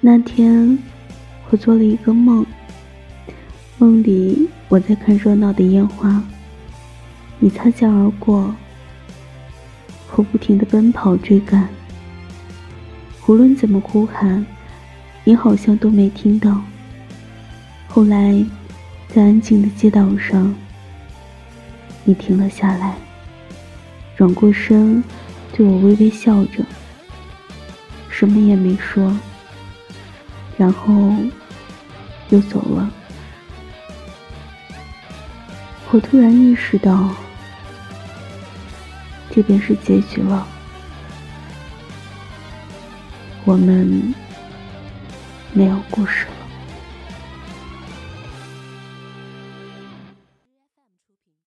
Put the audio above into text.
那天，我做了一个梦，梦里我在看热闹的烟花，你擦肩而过，我不停的奔跑追赶，无论怎么呼喊，你好像都没听到。后来，在安静的街道上，你停了下来，转过身，对我微微笑着，什么也没说。然后又走了。我突然意识到，这便是结局了。我们没有故事。